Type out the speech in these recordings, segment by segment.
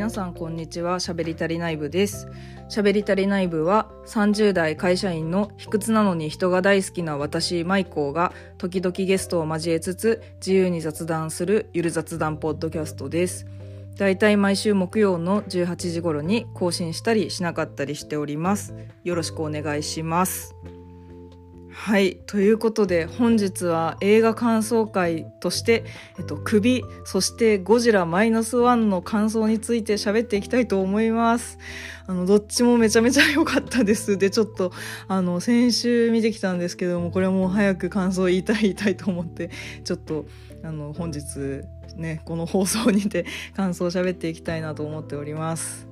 皆さんこんにちは。しゃべりたり内部です。しゃべりたり内部は30代会社員の卑屈なのに人が大好きな私マイコーが時々ゲストを交えつつ自由に雑談するゆる雑談ポッドキャストです。だいたい毎週木曜の18時頃に更新したりしなかったりしております。よろしくお願いします。はい。ということで本日は映画感想会として、えっと、首そしてゴジラマイナスワンの感想について喋っていきたいと思います。あのどっちもめちゃめちゃ良かったです。でちょっとあの先週見てきたんですけどもこれも早く感想言いたい言いたいと思ってちょっとあの本日ねこの放送にて感想を喋っていきたいなと思っております。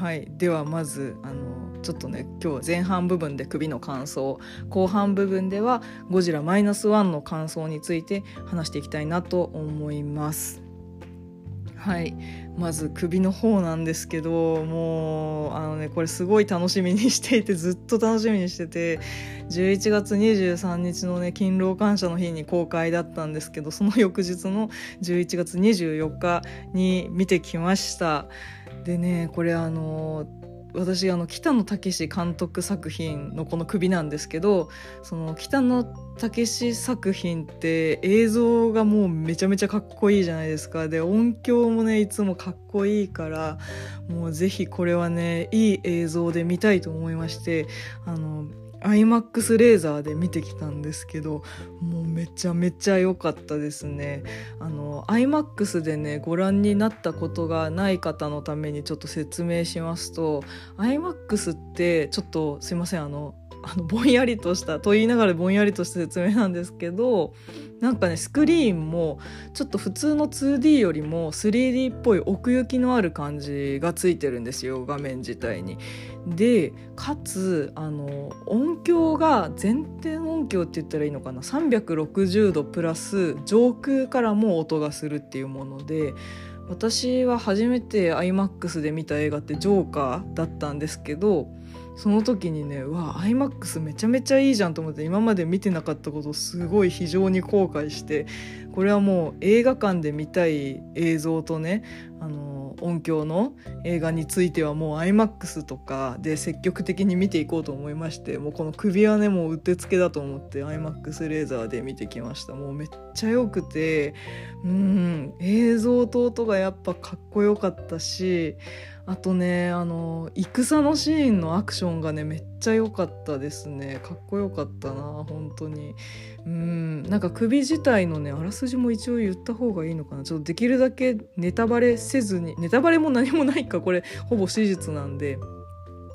はい。ではまずあのちょっとね今日前半部分で首の感想後半部分では「ゴジラマイナスワンの感想について話していきたいなと思います。はい。まず首の方なんですけどもうあのねこれすごい楽しみにしていてずっと楽しみにしてて11月23日のね勤労感謝の日に公開だったんですけどその翌日の11月24日に見てきました。でねこれあの私あの北野武監督作品のこの首なんですけどその北野武作品って映像がもうめちゃめちゃかっこいいじゃないですか。で音響もねいつもかっこいいからもうぜひこれはねいい映像で見たいと思いましてあの iMAX レーザーで見てきたんですけどもうめちゃめちゃ良かったですね。あの iMAX でねご覧になったことがない方のためにちょっと説明しますと iMAX ってちょっとすいませんあのあのぼんやりとしたと言いながらぼんやりとした説明なんですけどなんかねスクリーンもちょっと普通の 2D よりも 3D っぽい奥行きのある感じがついてるんですよ画面自体に。でかつあの音響が全天音響って言ったらいいのかな360度プラス上空からも音がするっていうもので私は初めて iMAX で見た映画って「ジョーカー」だったんですけどその時にねうわ iMAX めちゃめちゃいいじゃんと思って今まで見てなかったことすごい非常に後悔してこれはもう映画館で見たい映像とねあの音響の映画についてはもう iMAX とかで積極的に見ていこうと思いましてもうこの首はねもううってつけだと思って iMAX レーザーで見てきました。もうめっちゃ良くてうん映像と音がやっぱかっこよかったしあとねあの戦のシーンのアクションがねめっちゃ良かったですね。かっこよかったな本当に。うんなんか首自体のねあらすじも一応言った方がいいのかな。ちょっとできるだけネタバレせずにネタバレも何もないかこれほぼ史実なんで。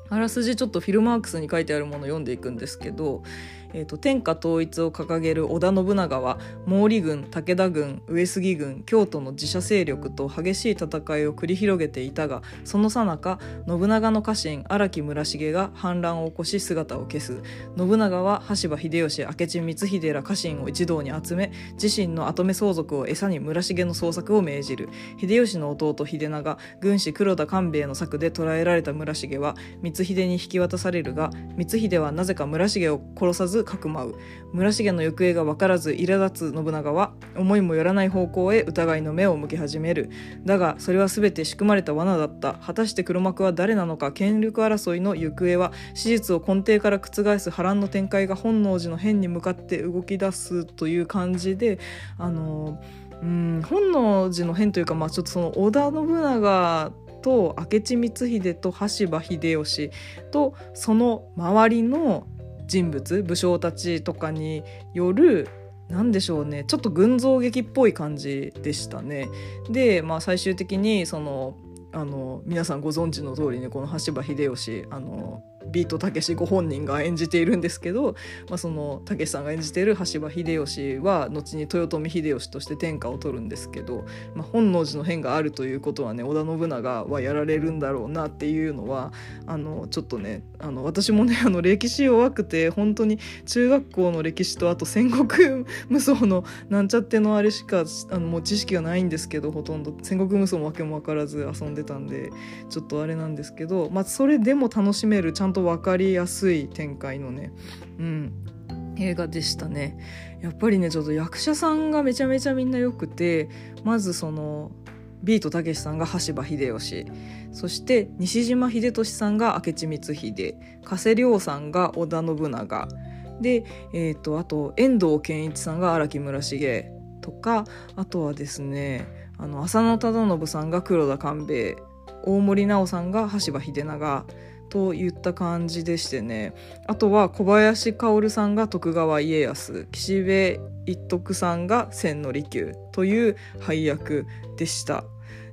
あらすじちょっとフィルマークスに書いてあるものを読んでいくんですけどえーと、天下統一を掲げる織田信長は毛利軍武田軍上杉軍京都の自社勢力と激しい戦いを繰り広げていたがその最中信長の家臣荒木村重が反乱を起こし姿を消す。信長は羽柴秀吉明智光秀ら家臣を一堂に集め自身の跡目相続を餌に村重の捜索を命じる。秀吉の弟秀長軍師黒田官兵衛の策で捕らえられた村重は光秀に引き渡されるが光秀はなぜか村重を殺さずかくまう。村重の行方が分からず苛立つ信長は思いもよらない方向へ疑いの目を向け始める。だがそれは全て仕組まれた罠だった。果たして黒幕は誰なのか権力争いの行方は史実を根底から覆す波乱の展開が本能寺の変に向かって動き出すという感じであのうん本能寺の変というか、まあ、ちょっとその織田信長と明智光秀と羽柴秀吉とその周りの人物武将たちとかによる何でしょうねちょっと群像劇っぽい感じでしたね。で、まあ、最終的にそのあの皆さんご存知の通りにこの羽柴秀吉あのビートたけしご本人が演じているんですけど、まあ、そのたけしさんが演じている羽柴秀吉は後に豊臣秀吉として天下を取るんですけど、まあ、本能寺の変があるということはね織田信長はやられるんだろうなっていうのはあのちょっとねあの私もねあの歴史弱くて本当に中学校の歴史とあと戦国無双のなんちゃってのあれしかあのもう知識がないんですけどほとんど。戦国無双もわけも分からず遊んでたんでちょっとあれなんですけど、まあ、それでも楽しめるちゃんとと分かりやすい展開のね、うん、映画でしたね。やっぱりねちょっと役者さんがめちゃめちゃみんな良くてまずそのビートたけしさんが羽柴秀吉そして西島秀俊さんが明智光秀加瀬亮さんが織田信長で、えーと、あと遠藤憲一さんが荒木村重とかあとはですねあの浅野忠信さんが黒田官兵衛大森南朋さんが羽柴秀長といった感じでしてねあとは小林薫さんが徳川家康岸辺一徳さんが千利休という配役でした。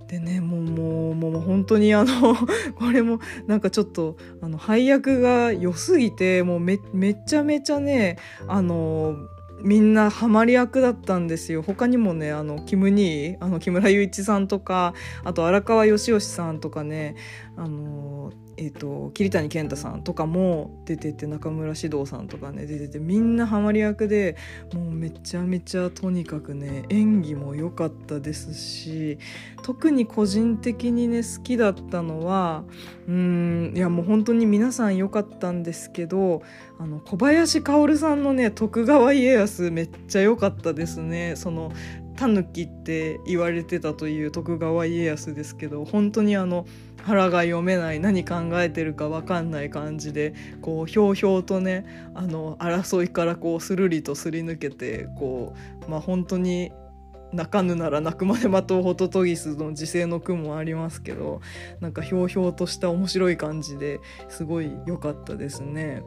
でねもうもうもう本当にあの これもなんかちょっとあの配役が良すぎてもうめめちゃめちゃねあのみんなハマり役だったんですよ他にもねあのキム・ニーあの木村雄一さんとかあと荒川義義さんとかねあのえーと、桐谷健太さんとかも出てて中村獅童さんとかね出ててみんなハマり役でもうめちゃめちゃとにかくね演技も良かったですし特に個人的にね好きだったのはうんいやもう本当に皆さん良かったんですけどあの小林薫さんのね徳川家康めっちゃ良かったですね。そのタヌキって言われてたという徳川家康ですけど本当にあの腹が読めない何考えてるか分かんない感じでこうひょうひょうとねあの争いからこうするりとすり抜けてこうまあ本当に泣かぬなら泣くまで待とうホトトギスの時世の句もありますけどなんかひょうひょうとした面白い感じですごい良かったですね。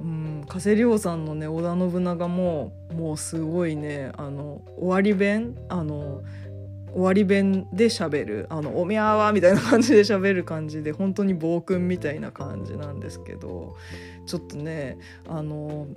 うん、加瀬亮さんのね織田信長ももうすごいねあの終わり弁あの終わり弁で喋るあのおみゃーわみたいな感じで喋る感じで本当に暴君みたいな感じなんですけどちょっとねあの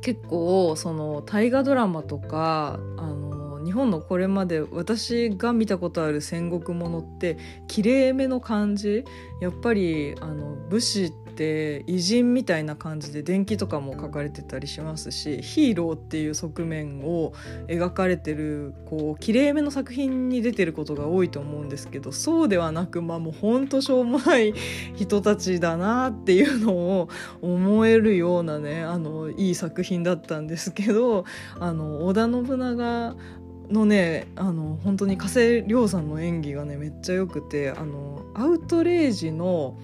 結構その大河ドラマとかあの日本のこれまで私が見たことある戦国ものってきれいめの感じ。やっぱりあの武士て偉人みたいな感じで伝記とかも書かれてたりしますしヒーローっていう側面を描かれてるこう綺麗めの作品に出てることが多いと思うんですけどそうではなくまあもうほんとしょうもない人たちだなっていうのを 思えるようなねあのいい作品だったんですけどあの織田信長のねあの本当に加瀬亮さんの演技がねめっちゃ良くてあのアウトレイジの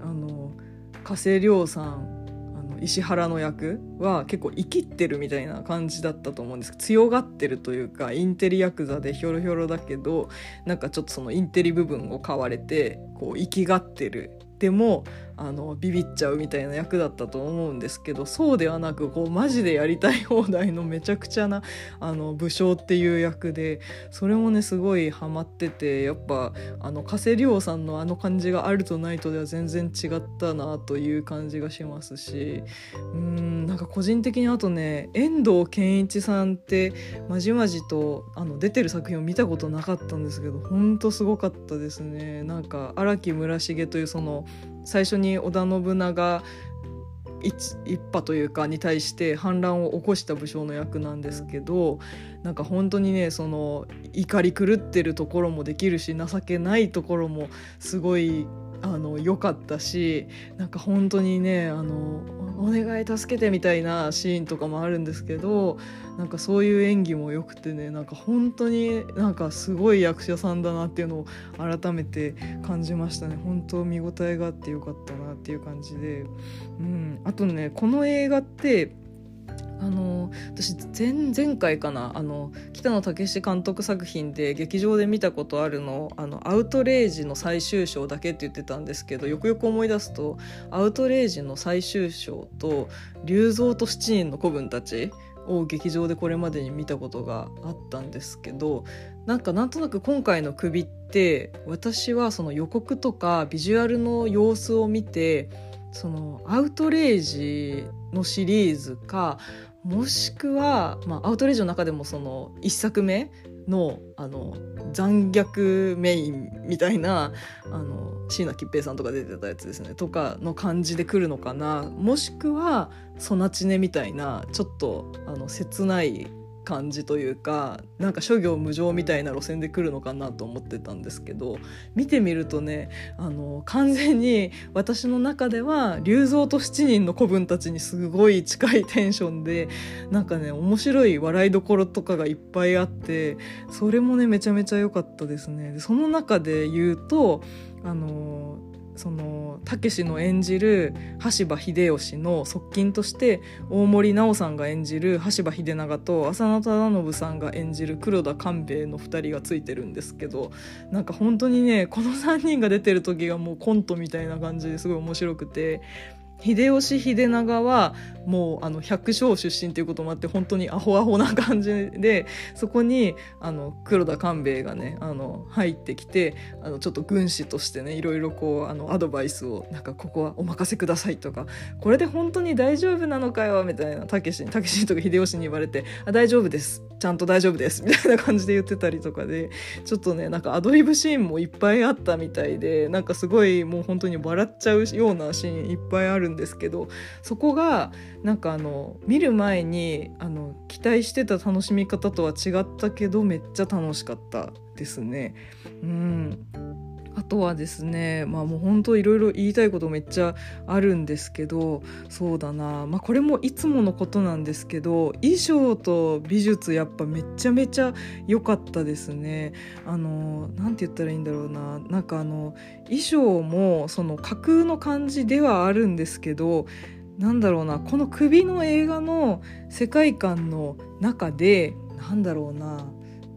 あの加瀬亮さんあの石原の役は結構生きってるみたいな感じだったと思うんです。強がってるというかインテリヤクザでひょろひょろだけどなんかちょっとそのインテリ部分を買われてこう生きがってる。でもあのビビっちゃうみたいな役だったと思うんですけどそうではなくこうマジでやりたい放題のめちゃくちゃなあの武将っていう役でそれもねすごいハマっててやっぱあの加瀬亮さんのあの感じがあるとないとでは全然違ったなという感じがしますしうんなんか個人的にあとね遠藤憲一さんってまじまじとあの出てる作品を見たことなかったんですけどほんとすごかったですね。なんか荒木村重というその最初に織田信長一一派というかに対して反乱を起こした武将の役なんですけどなんか本当にねその怒り狂ってるところもできるし情けないところもすごいあの良かったしなんか本当にねあのお願い助けてみたいなシーンとかもあるんですけどなんかそういう演技も良くてねなんか本当になんかすごい役者さんだなっていうのを改めて感じましたね。本当見応えがあってよかったなっていう感じで、うん、あとねこの映画ってあの私前々回かなあの北野武監督作品で劇場で見たことあるのあのアウトレイジの最終章だけって言ってたんですけどよくよく思い出すとアウトレイジの最終章と龍造と七人の子分たちを劇場でこれまでに見たことがあったんですけどなんかなんとなく今回の首って私はその予告とかビジュアルの様子を見てそのアウトレイジのシリーズかもしくは、まあ、アウトレイジの中でもその1作目のあの残虐メインみたいなあの椎名桔平さんとか出てたやつですね。とかの感じで来るのかな。もしくはソナチネみたいなちょっとあの切ない感じというかなんか諸行無常みたいな路線で来るのかなと思ってたんですけど見てみるとねあの完全に私の中では龍造と7人の子分たちにすごい近いテンションでなんかね面白い笑いどころとかがいっぱいあってそれもねめちゃめちゃ良かったですね。でその中で言うとあのそのたけしの演じる羽柴秀吉の側近として大森奈緒さんが演じる羽柴秀長と浅野忠信さんが演じる黒田官兵衛の2人がついてるんですけどなんか本当にねこの3人が出てる時がもうコントみたいな感じですごい面白くて。秀吉秀長はもうあの百姓出身ということもあって本当にアホアホな感じでそこにあの黒田官兵衛がねあの入ってきてあのちょっと軍師としてねいろいろこうあのアドバイスをなんかここはお任せくださいとかこれで本当に大丈夫なのかよみたいなたけしにたけしとか秀吉に言われてあ大丈夫です。ちゃんと大丈夫です。みたいな感じで言ってたりとかでちょっとねなんかアドリブシーンもいっぱいあったみたいでなんかすごいもう本当に笑っちゃうようなシーンいっぱいあるんですけどそこがなんかあの見る前にあの期待してた楽しみ方とは違ったけどめっちゃ楽しかったですね。うんあとはですねまあもう本当いろいろ言いたいことめっちゃあるんですけどそうだな。まあこれもいつものことなんですけど衣装と美術やっぱめちゃめちゃ良かったですね。あのなんて言ったらいいんだろうな。なんかあの衣装もその架空の感じではあるんですけどなんだろうな。この首の映画の世界観の中でなんだろうな。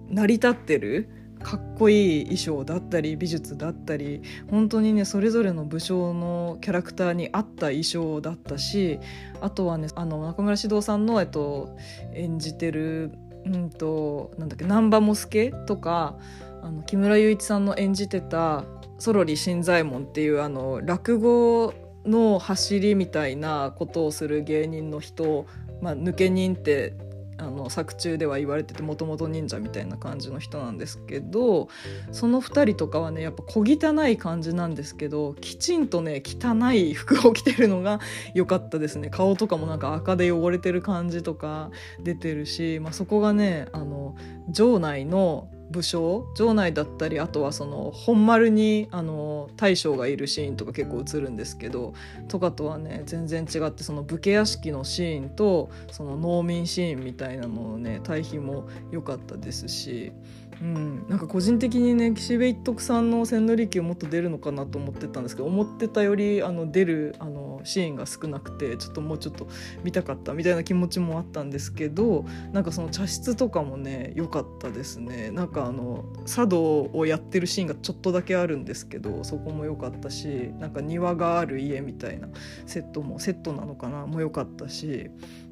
成り立ってるかっこいい衣装だったり美術だったり本当にねそれぞれの武将のキャラクターに合った衣装だったしあとはねあの中村獅童さんの、えっと、演じてる、うんと、なんだっけ難波も助とかあの木村雄一さんの演じてた「ソロリ新左衛門」っていうあの落語の走りみたいなことをする芸人の人、まあ、抜け人ってあの作中では言われててもともと忍者みたいな感じの人なんですけどその2人とかはねやっぱ小汚い感じなんですけどきちんとね汚い服を着てるのが 良かったですね。顔とかもなんか赤で汚れてる感じとか出てるし、まあ、そこがねあの城内の武将城内だったりあとはその本丸にあの大将がいるシーンとか結構映るんですけどとかとはね全然違ってその武家屋敷のシーンとその農民シーンみたいなののね対比も良かったですし。うん、なんか個人的にね岸辺一徳さんの千利休もっと出るのかなと思ってたんですけど思ってたよりあの出るあのシーンが少なくてちょっともうちょっと見たかったみたいな気持ちもあったんですけどなんかその茶室とかもね良かったですね。なんかあの茶道をやってるシーンがちょっとだけあるんですけどそこも良かったしなんか庭がある家みたいなセットもセットなのかなも良かったし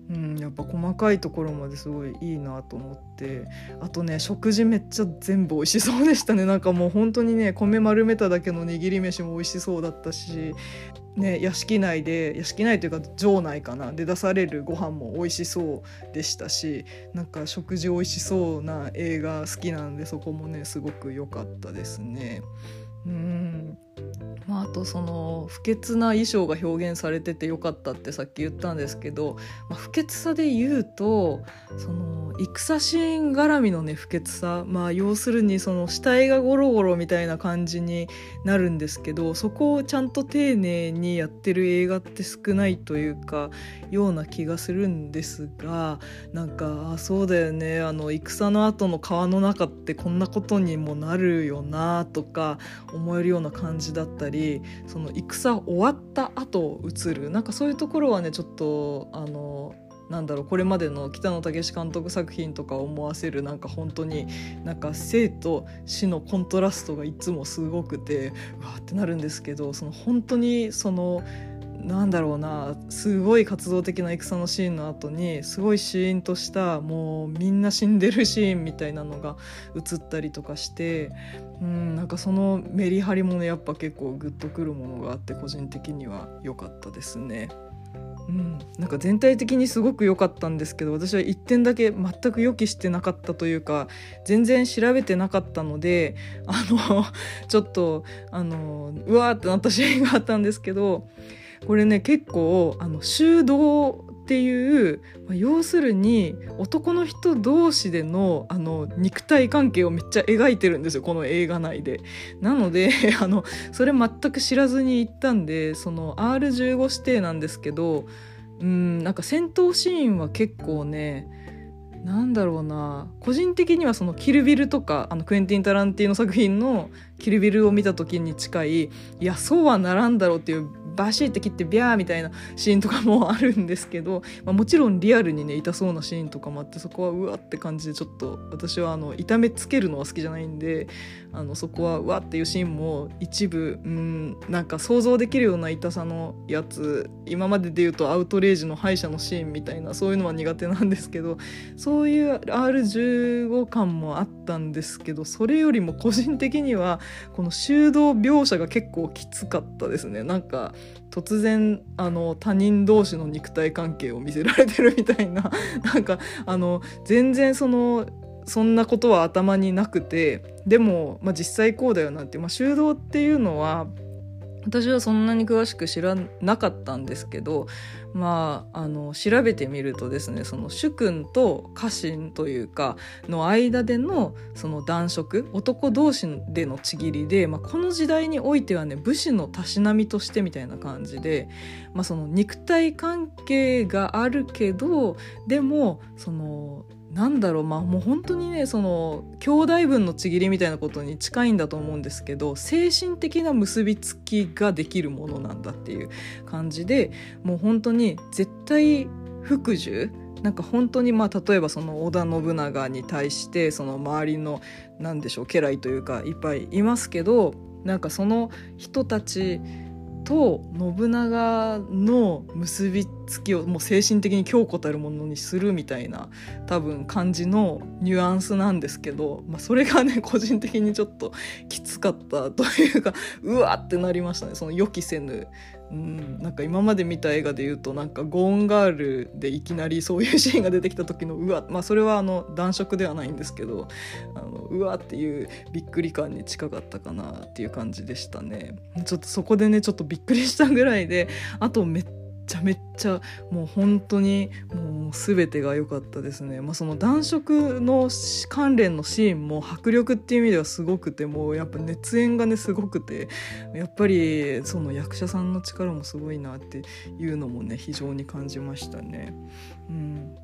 うん、やっぱ細かいところまですごいいいなと思って。あとね食事めっちゃ全部美味しそうでしたね。なんかもう本当にね米丸めただけの握り飯も美味しそうだったし、ね、屋敷内で屋敷内というか城内かな。で出されるご飯も美味しそうでしたしなんか食事美味しそうな映画好きなんでそこもねすごく良かったですね。うん。まあ、あとその不潔な衣装が表現されててよかったってさっき言ったんですけど、まあ、不潔さで言うとその戦シーン絡みのね不潔さ。まあ要するにその死体がゴロゴロみたいな感じになるんですけどそこをちゃんと丁寧にやってる映画って少ないというかような気がするんですがなんかあそうだよね。あの戦の後の川の中ってこんなことにもなるよなとか思えるような感じだったりその戦終わった後映る。なんかそういうところはねちょっとあのなんだろうこれまでの北野武監督作品とか思わせるなんか本当になんか生と死のコントラストがいつもすごくてうわってなるんですけどその本当にそのなんだろうなすごい活動的な戦のシーンの後にすごいシーンとしたもうみんな死んでるシーンみたいなのが映ったりとかしてうんなんかそのメリハリもねやっぱ結構グッとくるものがあって個人的には良かったですね。うん、なんか全体的にすごく良かったんですけど私は1点だけ全く予期してなかったというか全然調べてなかったのであのちょっとあのうわーってなったシーンがあったんですけどこれね結構あの修道っていう、まあ要するに男の人同士でのあの肉体関係をめっちゃ描いてるんですよこの映画内で。なので あのそれ全く知らずに行ったんでその R15 指定なんですけどうんなんか戦闘シーンは結構ねなんだろうな個人的にはその「キルビル」とかあのクエンティン・タランティーノ作品の「キルビル」を見た時に近いいやそうはならんだろうっていうバシッて切ってビャーみたいなシーンとかもあるんですけど、まあ、もちろんリアルにね痛そうなシーンとかもあってそこはうわって感じでちょっと私はあの痛めつけるのは好きじゃないんであのそこはうわっていうシーンも一部うんなんか想像できるような痛さのやつ今までで言うとアウトレイジの歯医者のシーンみたいなそういうのは苦手なんですけどそういう R15 感もあったんですけどそれよりも個人的にはこの修道描写が結構きつかったですね。なんか突然あの他人同士の肉体関係を見せられてるみたいな。なんかあの全然そのそんなことは頭になくてでも、まあ、実際こうだよなって、まあ、修道っていうのは私はそんなに詳しく知らなかったんですけどまああの調べてみるとですねその主君と家臣というかの間でのその男色男同士でのちぎりで、まあ、この時代においてはね武士のたしなみとしてみたいな感じで、まあ、その肉体関係があるけどでもそのなんだろうまあもう本当にねその兄弟分のちぎりみたいなことに近いんだと思うんですけど精神的な結びつきができるものなんだっていう感じでもう本当に絶対服従なんか本当にまあ例えばその織田信長に対してその周りのなんでしょう家来というかいっぱいいますけどなんかその人たちと信長の結びつき月をもう精神的に強固たるものにするみたいな多分感じのニュアンスなんですけど、まあ、それがね 個人的にちょっときつかったというか うわってなりましたね。その予期せぬ。うん、なんか今まで見た映画で言うとなんかゴーンガールでいきなりそういうシーンが出てきた時のうわまあそれはあの男色ではないんですけどあのうわっていうびっくり感に近かったかなっていう感じでしたね。ちょっとそこでねちょっとびっくりしたぐらいであとめっちゃめっちゃもう本当にもう全てが良かったですね、まあ、その男色の関連のシーンも迫力っていう意味ではすごくてもうやっぱ熱演がねすごくてやっぱりその役者さんの力もすごいなっていうのもね非常に感じましたね。うん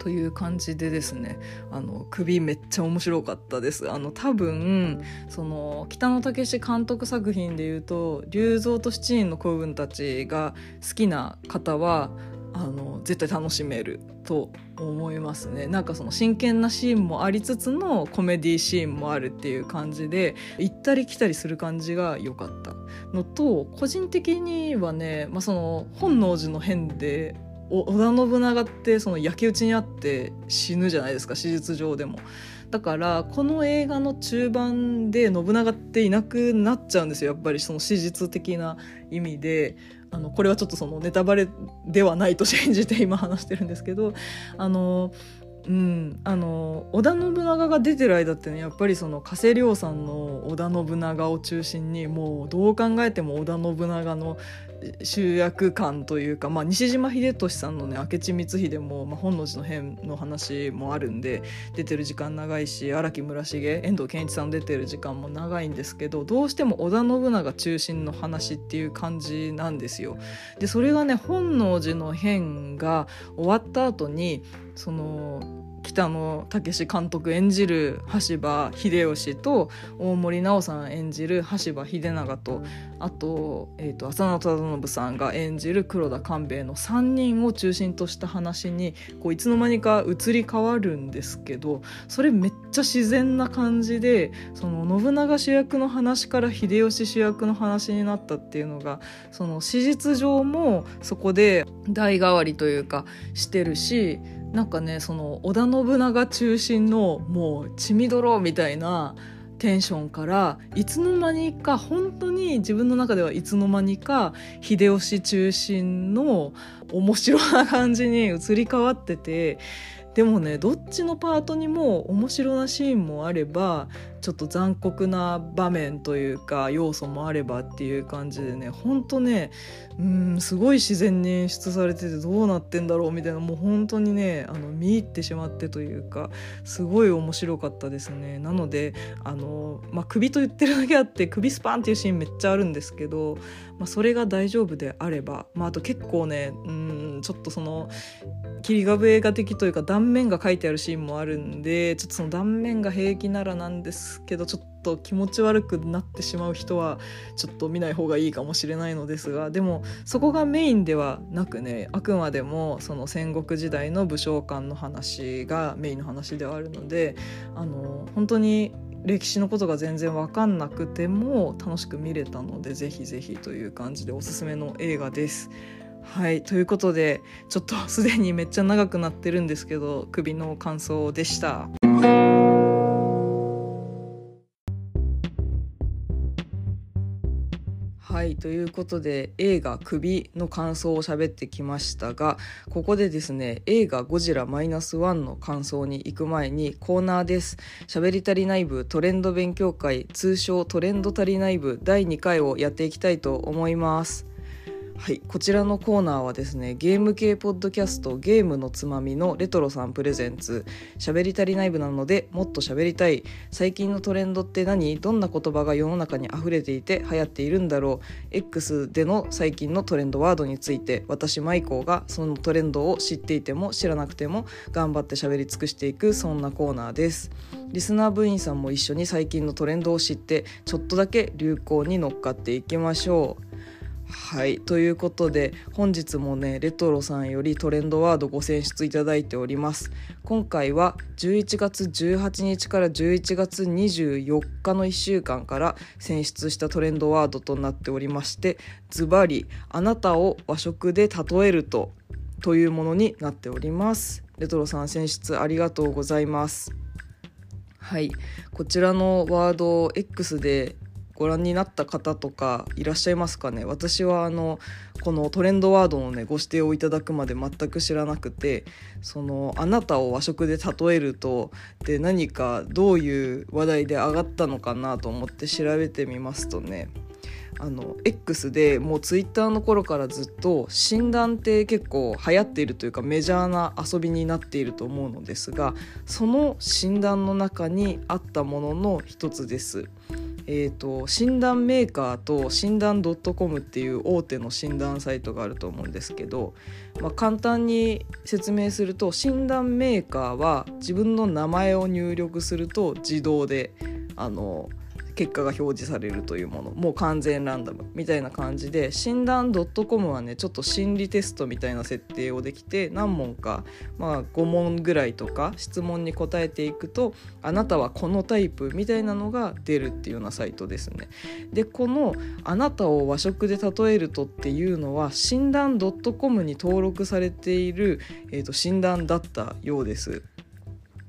という感じでですねあの首めっちゃ面白かったです。あの多分その北野武監督作品でいうと龍造と七人の子分たちが好きな方はあの絶対楽しめると思いますね。なんかその真剣なシーンもありつつのコメディシーンもあるっていう感じで行ったり来たりする感じが良かったのと個人的にはね、まあ、その本能寺の変で織田信長ってその焼き討ちにあって死ぬじゃないですか史実上でも。だからこの映画の中盤で信長っていなくなっちゃうんですよやっぱりその史実的な意味であのこれはちょっとそのネタバレではないと信じて今話してるんですけど あのうん、あの織田信長が出てる間ってねやっぱりその加瀬亮さんの織田信長を中心にもうどう考えても織田信長の集約感というか、まあ、西島秀俊さんのね明智光秀も、まあ、本能寺の変の話もあるんで出てる時間長いし荒木村重遠藤憲一さん出てる時間も長いんですけどどうしても織田信長中心の話っていう感じなんですよ。でそれがね本能寺の変が終わった後にその北野武監督演じる羽柴秀吉と大森奈緒さん演じる羽柴秀長とあと,、えーと、浅野忠信さんが演じる黒田官兵衛の3人を中心とした話にこういつの間にか移り変わるんですけどそれめっちゃ自然な感じでその信長主役の話から秀吉主役の話になったっていうのがその史実上もそこで代替わりというかしてるしなんかねその織田信長中心のもう血みどろみたいなテンションからいつの間にか本当に自分の中ではいつの間にか秀吉中心の面白な感じに移り変わっててでもねどっちのパートにも面白なシーンもあればちょっと残酷な場面というか要素もあればっていう感じでねほんとねうんすごい自然に演出されててどうなってんだろうみたいなもう本当にねあの見入ってしまってというかすごい面白かったですね。なのであの、まあ、首と言ってるだけあって首スパンっていうシーンめっちゃあるんですけど、まあ、それが大丈夫であれば、まあ、あと結構ねうんちょっとその霧が映画的というか断面が書いてあるシーンもあるんでちょっとその断面が平気ならなんですけどちょっと気持ち悪くなってしまう人はちょっと見ない方がいいかもしれないのですがでもそこがメインではなくねあくまでもその戦国時代の武将館の話がメインの話ではあるのであの本当に歴史のことが全然分かんなくても楽しく見れたのでぜひぜひという感じでおすすめの映画です。はいということでちょっとすでにめっちゃ長くなってるんですけど首の感想でした。はいということで映画「首」の感想を喋ってきましたがここでですね映画「ゴジラマイナスワンの感想に行く前にコーナーです。喋り足りない部トレンド勉強会通称トレンド足りない部第2回をやっていきたいと思います。はい、こちらのコーナーはですねゲーム系ポッドキャストゲームのつまみのレトロさんプレゼンツ喋り足りない部なのでもっと喋りたい。最近のトレンドって何？どんな言葉が世の中に溢れていて流行っているんだろう？X での最近のトレンドワードについて私マイコーがそのトレンドを知っていても知らなくても頑張って喋り尽くしていくそんなコーナーです。リスナー部員さんも一緒に最近のトレンドを知ってちょっとだけ流行に乗っかっていきましょう。はいということで本日もねレトロさんよりトレンドワードご選出いただいております。今回は11月18日から11月24日の1週間から選出したトレンドワードとなっておりましてズバリあなたを和食で例えるとというものになっております。レトロさん選出ありがとうございます。はいこちらのワードを X でご覧になった方とかいらっしゃいますかね？私はあのこのトレンドワードのねご指定をいただくまで全く知らなくてそのあなたを和食で例えるとで何かどういう話題で上がったのかなと思って調べてみますとね。あの X でもう Twitter の頃からずっと診断って結構流行っているというかメジャーな遊びになっていると思うのですがその診断の中にあったものの一つです。えーと、診断メーカーと診断 .com っていう大手の診断サイトがあると思うんですけど、まあ、簡単に説明すると診断メーカーは自分の名前を入力すると自動であの結果が表示されるというものもう完全ランダムみたいな感じで診断 .com はねちょっと心理テストみたいな設定をできて何問か、まあ、5問ぐらいとか質問に答えていくとあなたはこのタイプみたいなのが出るっていうようなサイトですね。でこの「あなたを和食で例えると」っていうのは診断 .com に登録されている、えーと診断だったようです。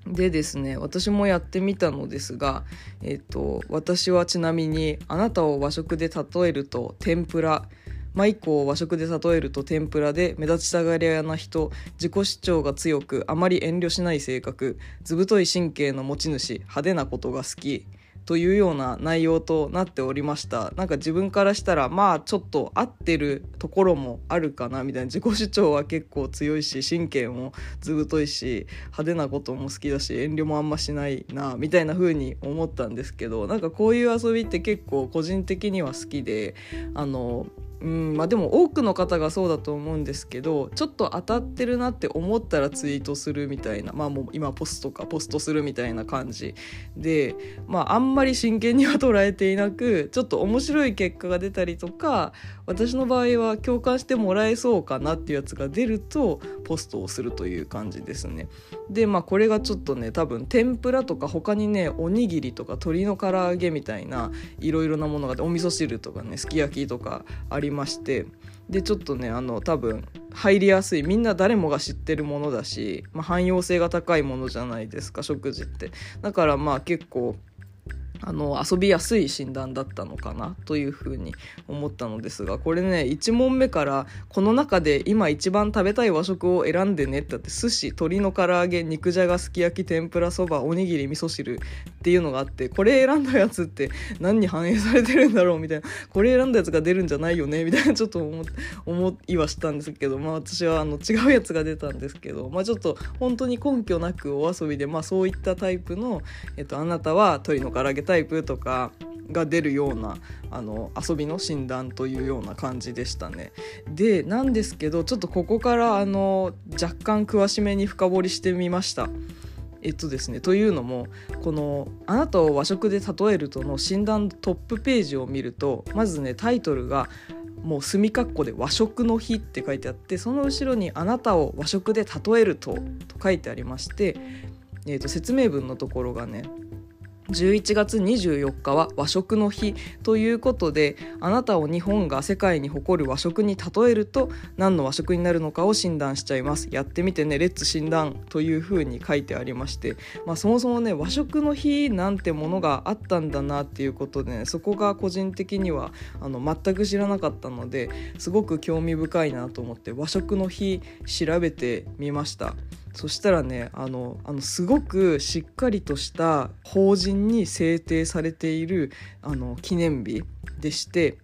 でですね私もやってみたのですが、えっと、私はちなみにあなたを和食で例えると天ぷらマイコを和食で例えると天ぷらで目立ちたがり屋な人自己主張が強くあまり遠慮しない性格図太い神経の持ち主派手なことが好き。というような内容となっておりました。なんか自分からしたらまあちょっと合ってるところもあるかなみたいな。自己主張は結構強いし神経も図太いし派手なことも好きだし遠慮もあんましないなみたいな風に思ったんですけどなんかこういう遊びって結構個人的には好きであのうんまあ、でも多くの方がそうだと思うんですけどちょっと当たってるなって思ったらツイートするみたいなまあもう今ポストかポストするみたいな感じでまああんまり真剣には捉えていなくちょっと面白い結果が出たりとか私の場合は共感してもらえそうかなっていうやつが出るとポストをするという感じですね。でまあこれがちょっとね多分天ぷらとか他にねおにぎりとか鶏の唐揚げみたいないろいろなものがお味噌汁とかねすき焼きとかありましてでちょっとねあの多分入りやすいみんな誰もが知ってるものだし、まあ、汎用性が高いものじゃないですか食事って。だからまあ結構あの遊びやすい診断だったのかなというふうに思ったのですがこれね1問目からこの中で今一番食べたい和食を選んでねってあって寿司鶏の唐揚げ肉じゃがすき焼き天ぷらそばおにぎり味噌汁っていうのがあってこれ選んだやつって何に反映されてるんだろうみたいな。これ選んだやつが出るんじゃないよねみたいなちょっと思思いはしたんですけどまあ私はあの違うやつが出たんですけどまあちょっと本当に根拠なくお遊びでまあそういったタイプの、えっと、あなたは鶏の唐揚げタイプとかが出るようなあの遊びの診断というような感じでしたね。でなんですけどちょっとここからあの若干詳しめに深掘りしてみました。えっとですね、というのもこの「あなたを和食で例えると」の診断トップページを見るとまずねタイトルがもう墨括弧で和食の日って書いてあってその後ろにあなたを和食で例えるとと書いてありまして、えー、と説明文のところがね11月24日は和食の日ということであなたを日本が世界に誇る和食に例えると何の和食になるのかを診断しちゃいますやってみてねレッツ診断というふうに書いてありまして、まあ、そもそもね和食の日なんてものがあったんだなっていうことで、ね、そこが個人的にはあの全く知らなかったのですごく興味深いなと思って和食の日調べてみました。そしたらねあのあのすごくしっかりとした法人に制定されているあの記念日でして、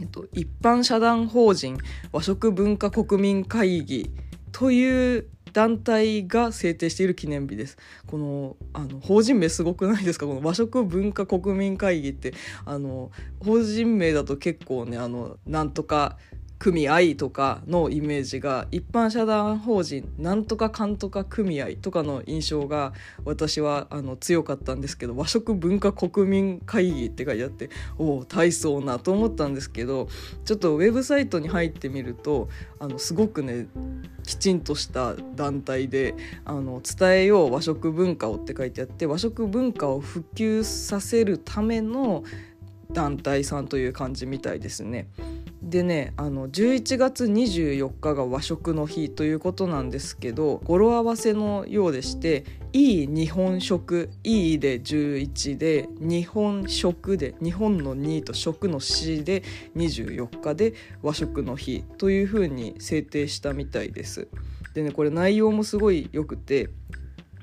えっと、一般社団法人和食文化国民会議という団体が制定している記念日です。このあの法人名すごくないですか？この和食文化国民会議ってあの法人名だと結構ねあのなんとか組合とかのイメージが一般社団法人なんとかかんとか組合とかの印象が私はあの強かったんですけど和食文化国民会議って書いてあっておお大層なと思ったんですけどちょっとウェブサイトに入ってみるとあのすごくねきちんとした団体であの伝えよう和食文化をって書いてあって和食文化を普及させるための団体さんという感じみたいですね。でねあの11月24日が和食の日ということなんですけど語呂合わせのようでして「いい日本食」「いい」で11で「日本食」で日本の2と食の4で24日で和食の日というふうに制定したみたいです。でねこれ内容もすごいよくて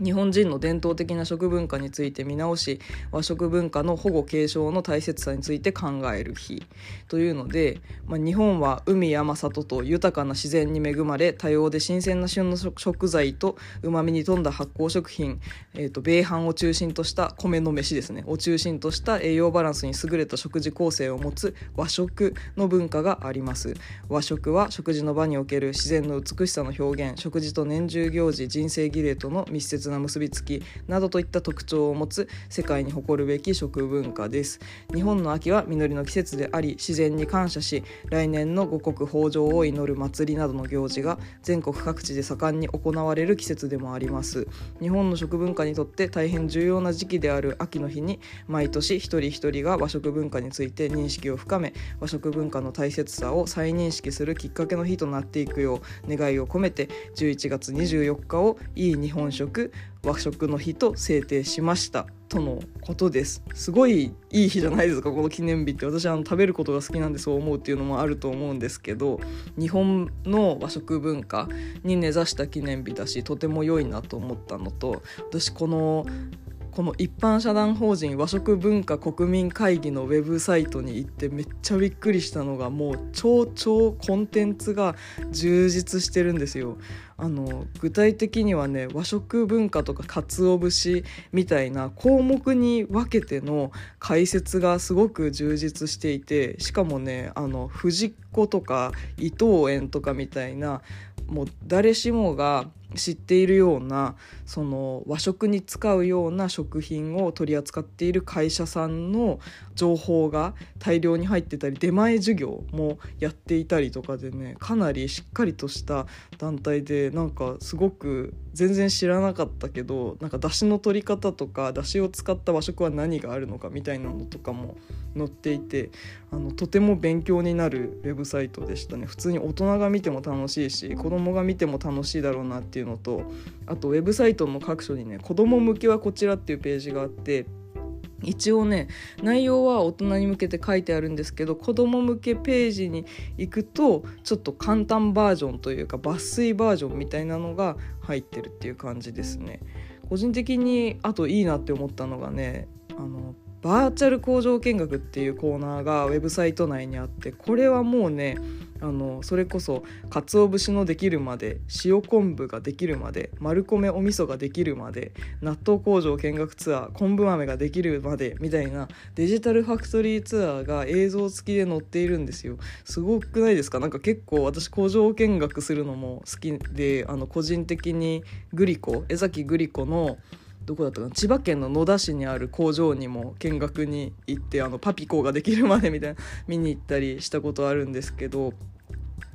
日本人の伝統的な食文化について見直し和食文化の保護継承の大切さについて考える日。というので、まあ、日本は海山里と豊かな自然に恵まれ多様で新鮮な旬の食材とうまみに富んだ発酵食品、えーと、米飯を中心とした米の飯ですね。を中心とした栄養バランスに優れた食事構成を持つ和食の文化があります。和食は食事の場における自然の美しさの表現食事と年中行事人生儀礼との密接な結びつきなどといった特徴を持つ世界に誇るべき食文化です。日本の秋は実りの季節であり自然に感謝し来年の五穀豊穣を祈る祭りなどの行事が全国各地で盛んに行われる季節でもあります。日本の食文化にとって大変重要な時期である秋の日に毎年一人一人が和食文化について認識を深め和食文化の大切さを再認識するきっかけの日となっていくよう願いを込めて11月24日をいい日本食和食の日と制定しましたとのことです。すごいいい日じゃないですか。この記念日って私はあの食べることが好きなんでそう思うっていうのもあると思うんですけど日本の和食文化に根ざした記念日だしとても良いなと思ったのと私このこの一般社団法人和食文化国民会議のウェブサイトに行ってめっちゃびっくりしたのがもう超超コンテンツが充実してるんですよ。あの具体的にはね和食文化とか鰹節みたいな項目に分けての解説がすごく充実していてしかもねあの藤子とか伊藤園とかみたいなもう誰しもが知っているようなその和食に使うような食品を取り扱っている会社さんの情報が大量に入ってたり出前授業もやっていたりとかでねかなりしっかりとした団体でなんかすごく全然知らなかったけどなんか出汁の取り方とか出汁を使った和食は何があるのかみたいなのとかも載っていてあのとても勉強になるウェブサイトでしたね。普通に大人が見ても楽しいし子供が見ても楽しいだろうなってていうのとあとウェブサイトの各所にね子供向けはこちらっていうページがあって一応ね内容は大人に向けて書いてあるんですけど子供向けページに行くとちょっと簡単バージョンというか抜粋バージョンみたいなのが入ってるっていう感じですね。個人的にあといいなって思ったのがねあのバーチャル工場見学っていうコーナーがウェブサイト内にあってこれはもうねあのそれこそ鰹節のできるまで塩昆布ができるまで丸米お味噌ができるまで納豆工場見学ツアー昆布豆ができるまでみたいなデジタルファクトリーツアーが映像付きで載っているんですよ。すごくないですか？なんか結構私工場見学するのも好きであの個人的にグリコ江崎グリコのどこだったかな？千葉県の野田市にある工場にも見学に行ってあのパピコができるまでみたいな 見に行ったりしたことあるんですけど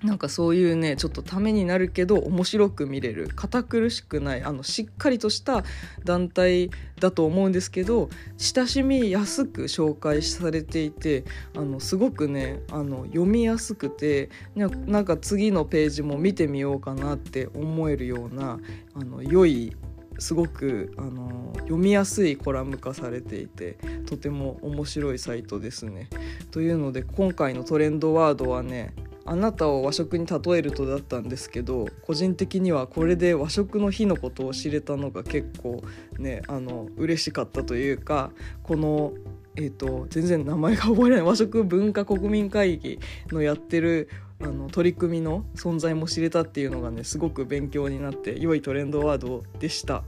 なんかそういうねちょっとためになるけど面白く見れる堅苦しくないあのしっかりとした団体だと思うんですけど親しみやすく紹介されていてあのすごくねあの読みやすくてなんか次のページも見てみようかなって思えるようなあの良いすごくあの読みやすいコラム化されていてとても面白いサイトですね。というので今回のトレンドワードはねあなたを和食に例えるとだったんですけど個人的にはこれで和食の日のことを知れたのが結構ねあの嬉しかったというかこのえーと、全然名前が覚えない和食文化国民会議のやってるあの取り組みの存在も知れたっていうのがねすごく勉強になって良いトレンドワードでした。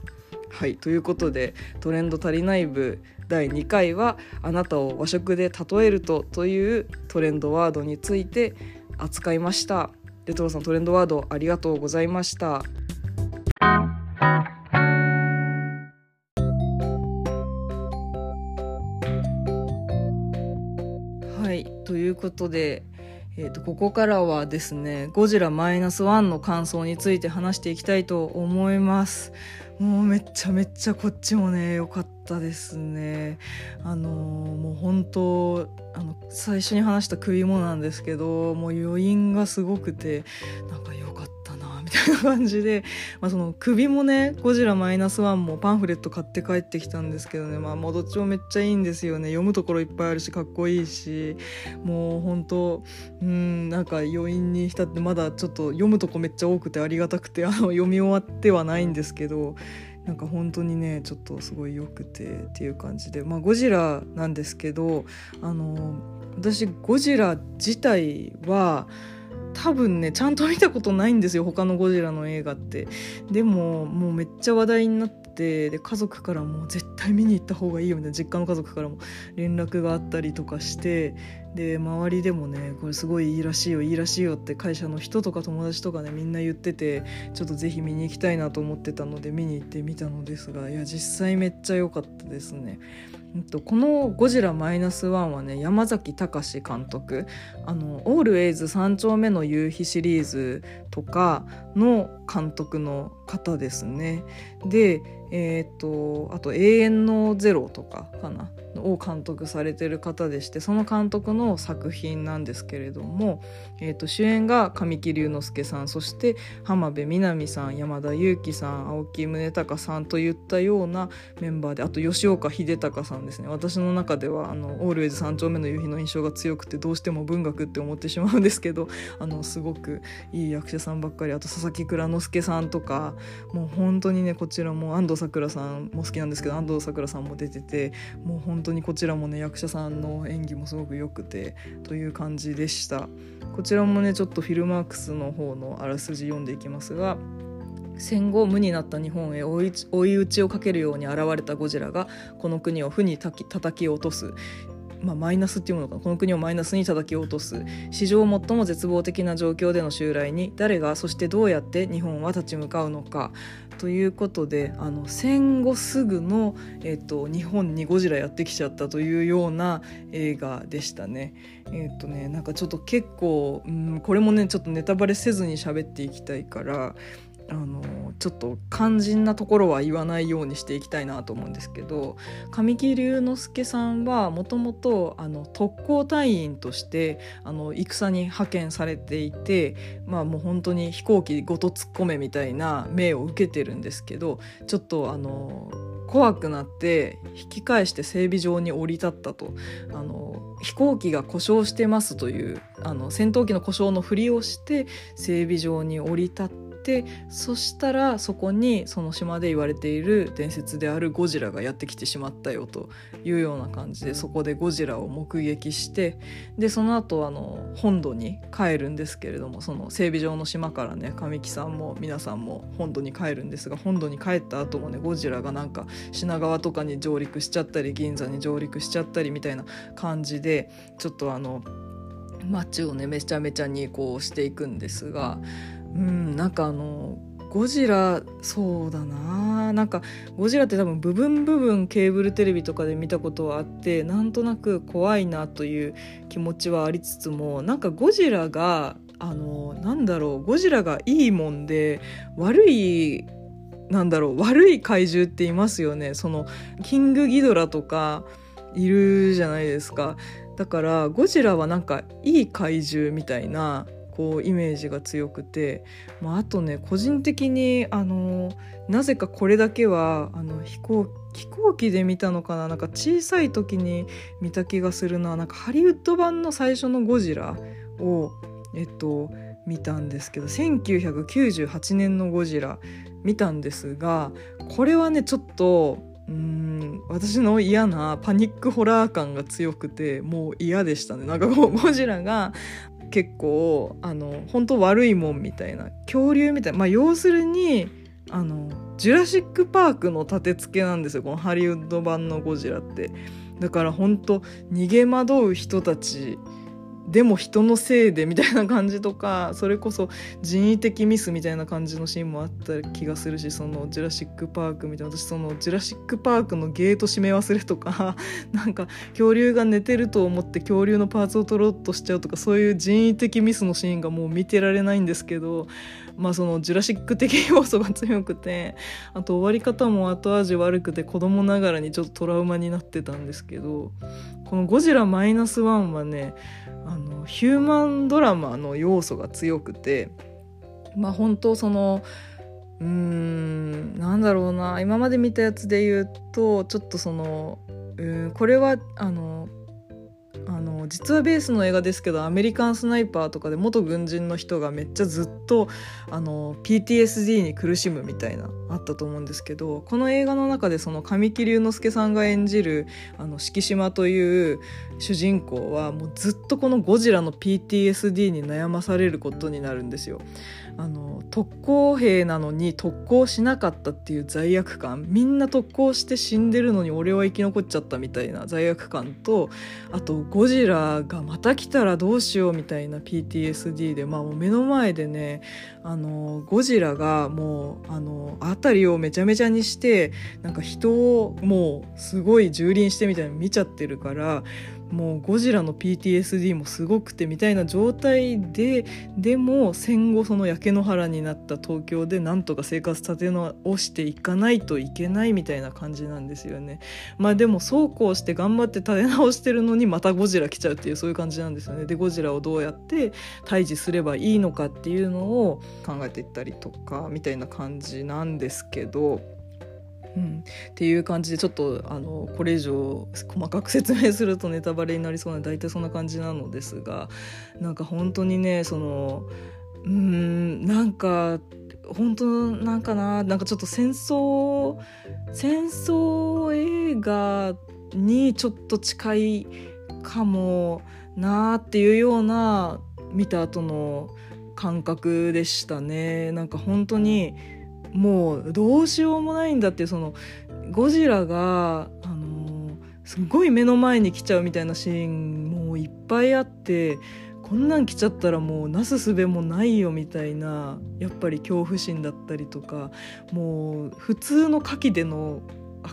はいということで「トレンド足りない部」第2回は「あなたを和食で例えると」というトレンドワードについて扱いました。レトロさんトレンドワードありがとうございました。はいということでえーと、ここからはですねゴジラマイナスワンの感想について話していきたいと思います。もうめちゃめちゃこっちもね良かったですね。あのー、もう本当あの最初に話した食い物なんですけどもう余韻がすごくてなんか良かったいな感じで、まあ、その首もね「ゴジラマイナスワンもパンフレット買って帰ってきたんですけどねまあもうどっちもめっちゃいいんですよね。読むところいっぱいあるしかっこいいしもう本当うんなんか余韻に浸ってまだちょっと読むとこめっちゃ多くてありがたくてあの読み終わってはないんですけどなんか本当にねちょっとすごい良くてっていう感じでまあゴジラなんですけどあの私ゴジラ自体は多分ねちゃんと見たことないんですよ他のゴジラの映画ってでももうめっちゃ話題になってで家族からも絶対見に行った方がいいよみたいな実家の家族からも連絡があったりとかしてで周りでもねこれすごいいいらしいよいいらしいよって会社の人とか友達とかねみんな言っててちょっとぜひ見に行きたいなと思ってたので見に行ってみたのですがいや実際めっちゃ良かったですね。この「ゴジラマイナスワンはね山崎隆監督あの「オールエイズ三丁目の夕日」シリーズとかの監督の方ですね。でえーと、とあと「永遠のゼロ」とかかなを監督されてる方でしてその監督の作品なんですけれども、えーと、主演が神木隆之介さんそして浜辺美波さん山田裕貴さん青木宗隆さんといったようなメンバーであと吉岡秀隆さんですね。私の中ではあのオールウェイズ三丁目の夕日の印象が強くてどうしても文学って思ってしまうんですけどあのすごくいい役者さんばっかりあと佐々木蔵之介さんとかもう本当にねこちらも安藤サクラさんも好きなんですけど安藤サクラさんも出ててもう本当にこちらもね役者さんの演技もすごく良くてという感じでした。こちらもねちょっとフィルマークスの方のあらすじ読んでいきますが戦後無になった日本へ追い打ちをかけるように現れたゴジラがこの国を負に叩き落とす。まあ、マイナスっていうものかこの国をマイナスに叩き落とす。史上最も絶望的な状況での襲来に誰がそしてどうやって日本は立ち向かうのか。ということであの戦後すぐの、えーと、日本にゴジラやってきちゃったというような映画でしたね。えっ、とねなんかちょっと結構、うん、これもねちょっとネタバレせずに喋っていきたいからあのちょっと肝心なところは言わないようにしていきたいなと思うんですけど神木隆之介さんはもともと特攻隊員としてあの戦に派遣されていてまあもう本当に飛行機ごと突っ込めみたいな命を受けてるんですけどちょっとあの怖くなって引き返して整備場に降り立ったと。あの飛行機が故障してますというあの戦闘機の故障のふりをして整備場に降り立っててそしたらそこにその島で言われている伝説であるゴジラがやってきてしまったよというような感じでそこでゴジラを目撃してでその後あの本土に帰るんですけれどもその整備場の島からね神木さんも皆さんも本土に帰るんですが本土に帰った後もねゴジラがなんか品川とかに上陸しちゃったり銀座に上陸しちゃったりみたいな感じでちょっとあの街をねめちゃめちゃにこうしていくんですがうんなんかあのゴジラそうだななんかゴジラって多分部分部分ケーブルテレビとかで見たことはあってなんとなく怖いなという気持ちはありつつもなんかゴジラがあのなんだろうゴジラがいいもんで悪いなんだろう悪い怪獣っていますよね。そのキングギドラとかいるじゃないですか。だからゴジラはなんかいい怪獣みたいなこうイメージが強くて、まあ、あとね個人的にあのなぜかこれだけはあの飛行飛行機で見たのかななんか小さい時に見た気がするななんかハリウッド版の最初のゴジラをえっと見たんですけど1998年のゴジラ見たんですがこれはねちょっとうん私の嫌なパニックホラー感が強くてもう嫌でしたね。なんかゴジラが結構あの本当悪いもんみたいな恐竜みたいなまあ要するにあのジュラシック・パークの立て付けなんですよこのハリウッド版のゴジラって。だから本当逃げ惑う人たちでも人のせいでみたいな感じとかそれこそ人為的ミスみたいな感じのシーンもあった気がするしそのジュラシック・パークみたいな私そのジュラシック・パークのゲート閉め忘れとか なんか恐竜が寝てると思って恐竜のパーツを取ろうとしちゃうとかそういう人為的ミスのシーンがもう見てられないんですけどまあそのジュラシック的要素が強くて あと終わり方も後味悪くて子供ながらにちょっとトラウマになってたんですけどこの「ゴジラマイナスワンはねあのヒューマンドラマの要素が強くてまあ本当そのうーんなんだろうな今まで見たやつで言うとちょっとそのうんこれはあのあの実はベースの映画ですけどアメリカンスナイパーとかで元軍人の人がめっちゃずっとあの PTSD に苦しむみたいなあったと思うんですけどこの映画の中でその神木隆之介さんが演じるあの敷島という主人公はもうずっとこのゴジラの PTSD に悩まされることになるんですよ。あの特攻兵なのに特攻しなかったっていう罪悪感。みんな特攻して死んでるのに俺は生き残っちゃったみたいな罪悪感とあとゴジラがまた来たらどうしようみたいな PTSD で、まあ、もう目の前でねあのゴジラがもうあの辺りをめちゃめちゃにしてなんか人をもうすごい蹂躙してみたいなの見ちゃってるからもうゴジラの PTSD もすごくてみたいな状態ででも戦後その焼け野原になった東京でなんとか生活立て直していかないといけないみたいな感じなんですよね。まあでもそうこうして頑張って立て直してるのにまたゴジラ来ちゃうっていうそういう感じなんですよね。でゴジラをどうやって退治すればいいのかっていうのを考えていったりとかみたいな感じなんですけど。うん、っていう感じでちょっとあのこれ以上細かく説明するとネタバレになりそうな大体そんな感じなのですがなんか本当にねそのうんなんか本当なんかななんかちょっと戦争戦争映画にちょっと近いかもなっていうような見た後の感覚でしたね。なんか本当にもうどうしようもないんだってそのゴジラがあのすごい目の前に来ちゃうみたいなシーンもいっぱいあってこんなん来ちゃったらもうなすすべもないよみたいなやっぱり恐怖心だったりとかもう普通の火器での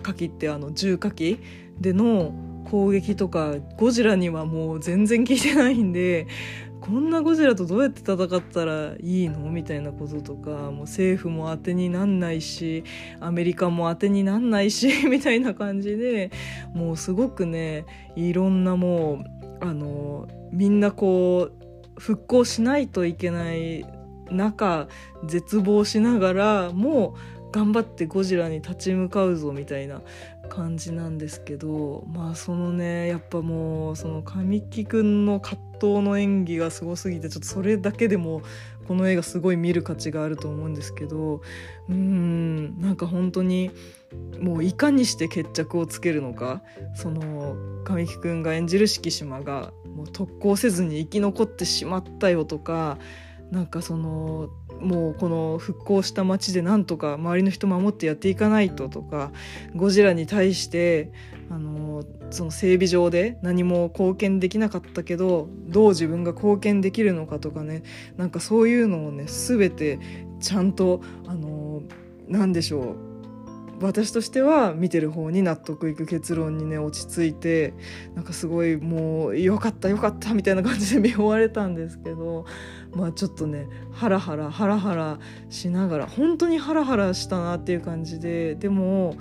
火器ってあの重火器での攻撃とかゴジラにはもう全然効いてないんでこんなゴジラとどうやって戦ったらいいの？みたいなこととかもう政府も当てになんないしアメリカも当てになんないし みたいな感じでもうすごくねいろんなもうあのみんなこう復興しないといけない中絶望しながらもう頑張ってゴジラに立ち向かうぞみたいな感じなんですけどまあそのねやっぱもうその神木くんの葛藤の演技がすごすぎてちょっとそれだけでもこの映画すごい見る価値があると思うんですけどうんなんか本当にもういかにして決着をつけるのかその神木くんが演じる敷島がもう特攻せずに生き残ってしまったよとかなんかそのもうこの復興した町でなんとか周りの人守ってやっていかないととかゴジラに対してあのその整備上で何も貢献できなかったけどどう自分が貢献できるのかとかねなんかそういうのをね全てちゃんとあの何でしょう私としては見てる方に納得いく結論にね落ち着いてなんかすごいもうよかったよかったみたいな感じで見終われたんですけどまあちょっとねハラハラハラハラしながら本当にハラハラしたなっていう感じででも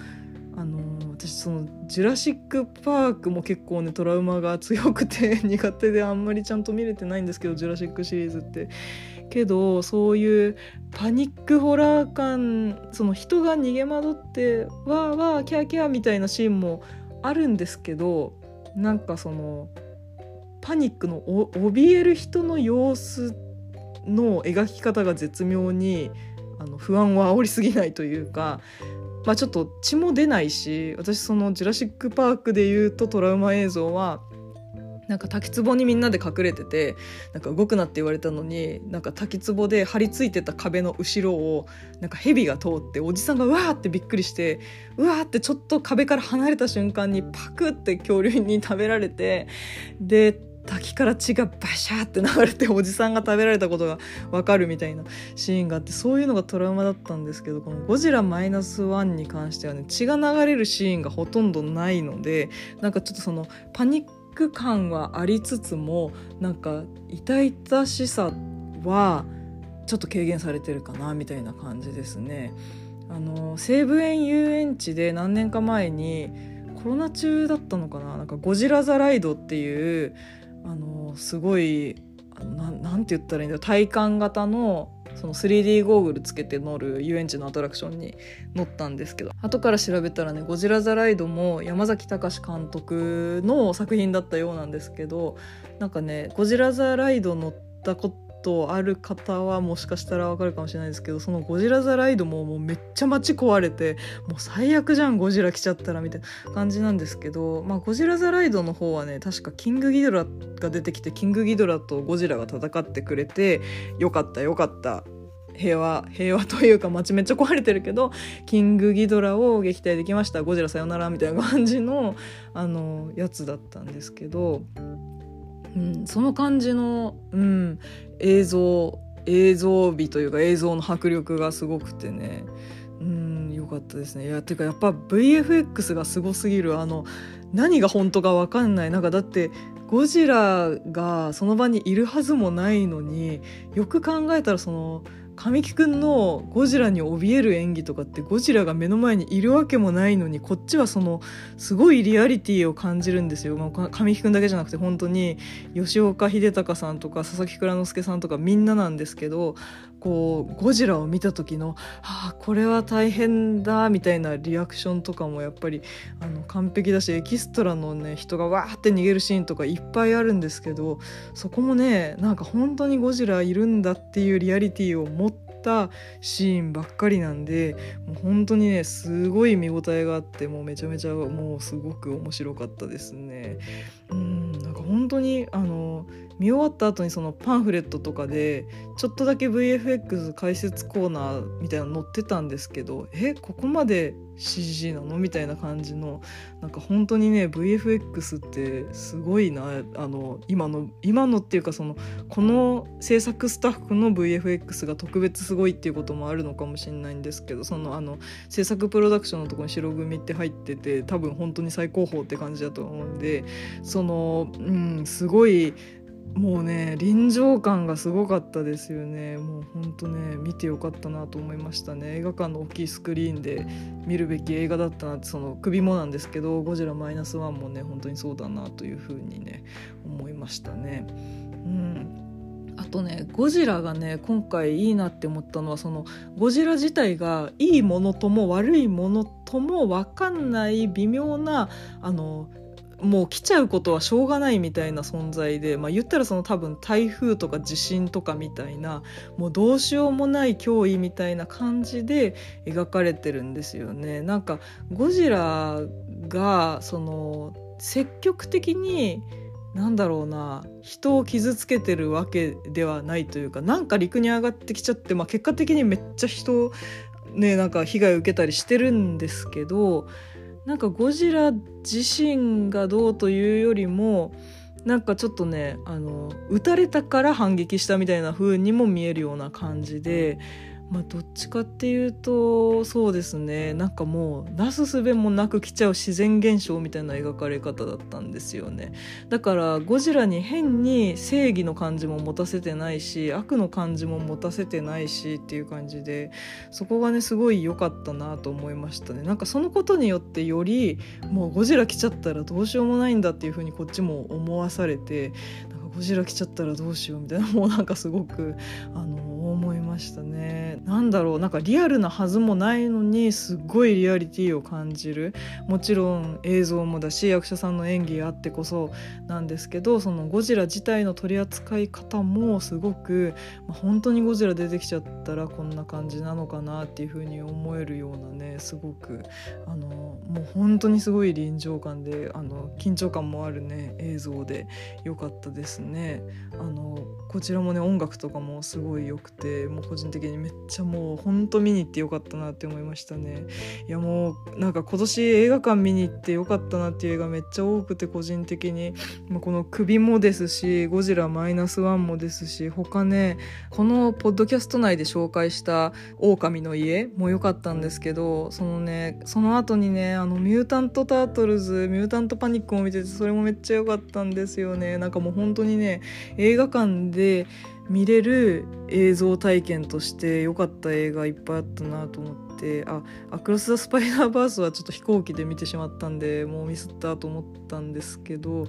あの私その「ジュラシック・パーク」も結構ねトラウマが強くて苦手であんまりちゃんと見れてないんですけど「ジュラシック」シリーズって。けどそういうパニックホラー感その人が逃げ惑ってわーわーキャーキャーみたいなシーンもあるんですけどなんかそのパニックの怯える人の様子の描き方が絶妙にあの不安を煽りすぎないというか、まあ、ちょっと血も出ないし私その「ジュラシック・パーク」で言うとトラウマ映像はなんか滝壺にみんなで隠れててなんか動くなって言われたのになんか滝壺で張り付いてた壁の後ろをなんか蛇が通っておじさんがうわーってびっくりしてうわーってちょっと壁から離れた瞬間にパクって恐竜に食べられてで滝から血がバシャーって流れておじさんが食べられたことが分かるみたいなシーンがあってそういうのがトラウマだったんですけどこの「ゴジラマイナスワンに関してはね血が流れるシーンがほとんどないのでなんかちょっとそのパニック感はありつつもなんか痛々しさはちょっと軽減されてるかなみたいな感じですね。あの西武園遊園地で何年か前にコロナ中だったのかな？なんかゴジラ・ザ・ライドっていうあのすごいなんて言ったらいいんだろう。体感型のその 3D ゴーグルつけて乗る遊園地のアトラクションに乗ったんですけど。後から調べたらね「ゴジラ・ザ・ライド」も山崎隆監督の作品だったようなんですけど。なんかね「ゴジラ・ザ・ライド」乗ったこととある方はもしかしたらわかるかもしれないですけどそのゴジラ・ザ・ライドももうめっちゃ街壊れてもう最悪じゃんゴジラ来ちゃったらみたいな感じなんですけど、まあ、ゴジラ・ザ・ライドの方はね確かキングギドラが出てきてキングギドラとゴジラが戦ってくれてよかったよかった。平和平和というか街めっちゃ壊れてるけどキングギドラを撃退できました。ゴジラさよならみたいな感じのあのやつだったんですけどうん、その感じの、うん、映像映像美というか映像の迫力がすごくてね。うん良かったですね。いやてかやっぱ VFX がすごすぎるあの何が本当か分かんない。なんかだってゴジラがその場にいるはずもないのによく考えたらその神木くんのゴジラに怯える演技とかってゴジラが目の前にいるわけもないのにこっちはそのすごいリアリティを感じるんですよ、まあ、神木くんだけじゃなくて本当に吉岡秀隆さんとか佐々木蔵之介さんとかみんななんですけどこうゴジラを見た時の「はあこれは大変だ」みたいなリアクションとかもやっぱりあの完璧だしエキストラのね人がわーって逃げるシーンとかいっぱいあるんですけどそこもねなんか本当にゴジラいるんだっていうリアリティを持ったシーンばっかりなんでもう本当にねすごい見応えがあってもうめちゃめちゃもうすごく面白かったですね。うんなんか当にあの見終わった後にそのパンフレットとかでちょっとだけ VFX 解説コーナーみたいなの載ってたんですけどえここまで CG なのみたいな感じのなんか本当にね VFX ってすごいなあの今の今のっていうかそのこの制作スタッフの VFX が特別すごいっていうこともあるのかもしれないんですけどそのあの制作プロダクションのとこに白組って入ってて多分本当に最高峰って感じだと思うんでそのうんすごいもうね臨場感がすごかったですよね。もうほんとね見てよかったなと思いましたね。映画館の大きいスクリーンで見るべき映画だったなってその首もなんですけど「ゴジラマイナスワンもね本当にそうだなというふうにね思いましたね。うん。あとねゴジラがね今回いいなって思ったのはそのゴジラ自体がいいものとも悪いものとも分かんない微妙なあのもう来ちゃうことはしょうがないみたいな存在で、まあ、言ったらその多分台風とか地震とかみたいなもうどうしようもない脅威みたいな感じで描かれてるんですよね。なんかゴジラがその積極的になんだろうな人を傷つけてるわけではないというかなんか陸に上がってきちゃって、まあ、結果的にめっちゃ人ねなんか被害を受けたりしてるんですけどなんかゴジラ自身がどうというよりもなんかちょっとねあの撃たれたから反撃したみたいな風にも見えるような感じで。まあ、どっちかっていうとそうですね。なんかもうなすすべもなく来ちゃう自然現象みたいな描かれ方だったんですよね。だからゴジラに変に正義の感じも持たせてないし悪の感じも持たせてないしっていう感じでそこがねすごい良かったなと思いましたね。なんかそのことによってよりもうゴジラ来ちゃったらどうしようもないんだっていう風にこっちも思わされてゴジラ来ちゃったらどうしようみたいな もうなんかすごくあの思いましたね。なんだろうなんかリアルなはずもないのにすっごいリアリティを感じる。もちろん映像もだし役者さんの演技あってこそなんですけどそのゴジラ自体の取り扱い方もすごく、まあ、本当にゴジラ出てきちゃったらこんな感じなのかなっていうふうに思えるようなねすごくあのもう本当にすごい臨場感であの緊張感もあるね映像で。良かったです。ね。あのこちらもね音楽とかもすごい良くてもう個人的にめっちゃもうほんと見に行ってよかったなって思いましたね。いやもうなんか今年映画館見に行ってよかったなっていう映画めっちゃ多くて個人的に、まあ、この首もですしゴジラマイナスワンもですし他ねこのポッドキャスト内で紹介した狼の家も良かったんですけどそのねその後にねあのミュータント・タートルズミュータント・パニックも見ててそれもめっちゃ良かったんですよね。なんかもう本当ににね映画館で見れる映像体験として良かった映画いっぱいあったなと思ってあアクロス・ザ・スパイダーバースはちょっと飛行機で見てしまったんでもうミスったと思ったんですけど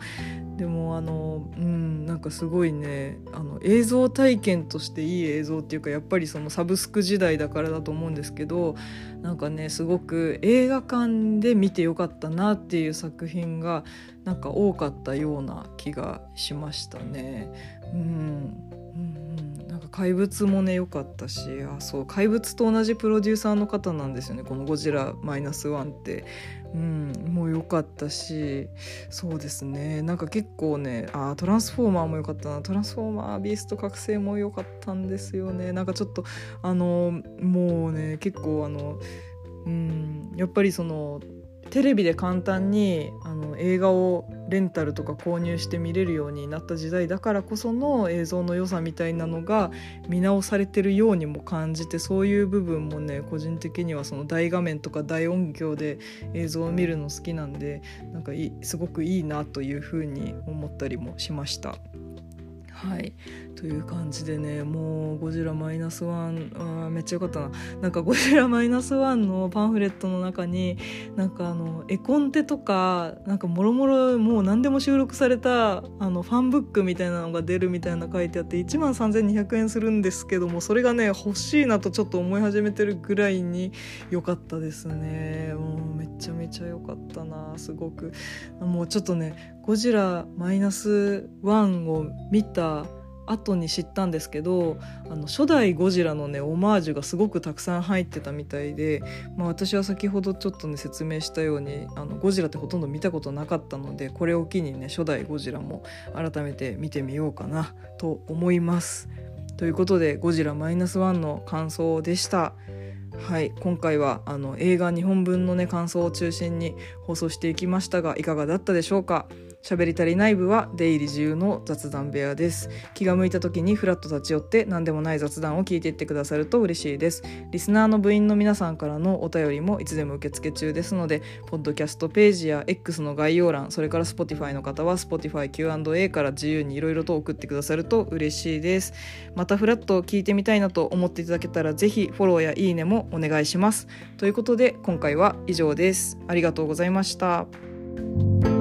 でもあのうんなんかすごいねあの映像体験としていい映像っていうかやっぱりそのサブスク時代だからだと思うんですけどなんかねすごく映画館で見てよかったなっていう作品がなんか多かったような気がしましたね。うん。うんなんか怪物もね良かったしあそう怪物と同じプロデューサーの方なんですよね。この「ゴジラマイナスワンって。うん、もう良かったしそうですね。なんか結構ねあトランスフォーマーも良かったな。トランスフォーマービースト覚醒も良かったんですよね。なんかちょっとあのもうね結構あのうん。やっぱりそのテレビで簡単にあの映画をレンタルとか購入して見れるようになった時代だからこその映像の良さみたいなのが見直されてるようにも感じてそういう部分もね個人的にはその大画面とか大音響で映像を見るの好きなんでなんかすごくいいなというふうに思ったりもしました。はいという感じでねもう「ゴジラマイナスワンあめっちゃよかったな。なんか「ゴジラマイナスワンのパンフレットの中になんかあの絵コンテとかなんかもろもろもう何でも収録されたあのファンブックみたいなのが出るみたいな書いてあって1万3200円するんですけどもそれがね欲しいなとちょっと思い始めてるぐらいに良かったですね。もうめちゃめちゃ良かったなすごく。もうちょっとね「ゴジラマイナスワンを見た後に知ったんですけどあの初代ゴジラのねオマージュがすごくたくさん入ってたみたいで、まあ、私は先ほどちょっとね説明したようにあのゴジラってほとんど見たことなかったのでこれを機にね初代ゴジラも改めて見てみようかなと思います。ということで「ゴジラマイナスワンの感想でした。はい今回はあの映画2本分のね感想を中心に放送していきましたがいかがだったでしょうか？喋り足りない部は出入り自由の雑談部屋です。気が向いた時にフラッと立ち寄って何でもない雑談を聞いていってくださると嬉しいです。リスナーの部員の皆さんからのお便りもいつでも受付中ですのでポッドキャストページや X の概要欄それから Spotify の方は Spotify Q&A から自由にいろいろと送ってくださると嬉しいです。またフラッと聞いてみたいなと思っていただけたらぜひフォローやいいねもお願いします。ということで今回は以上です。ありがとうございました。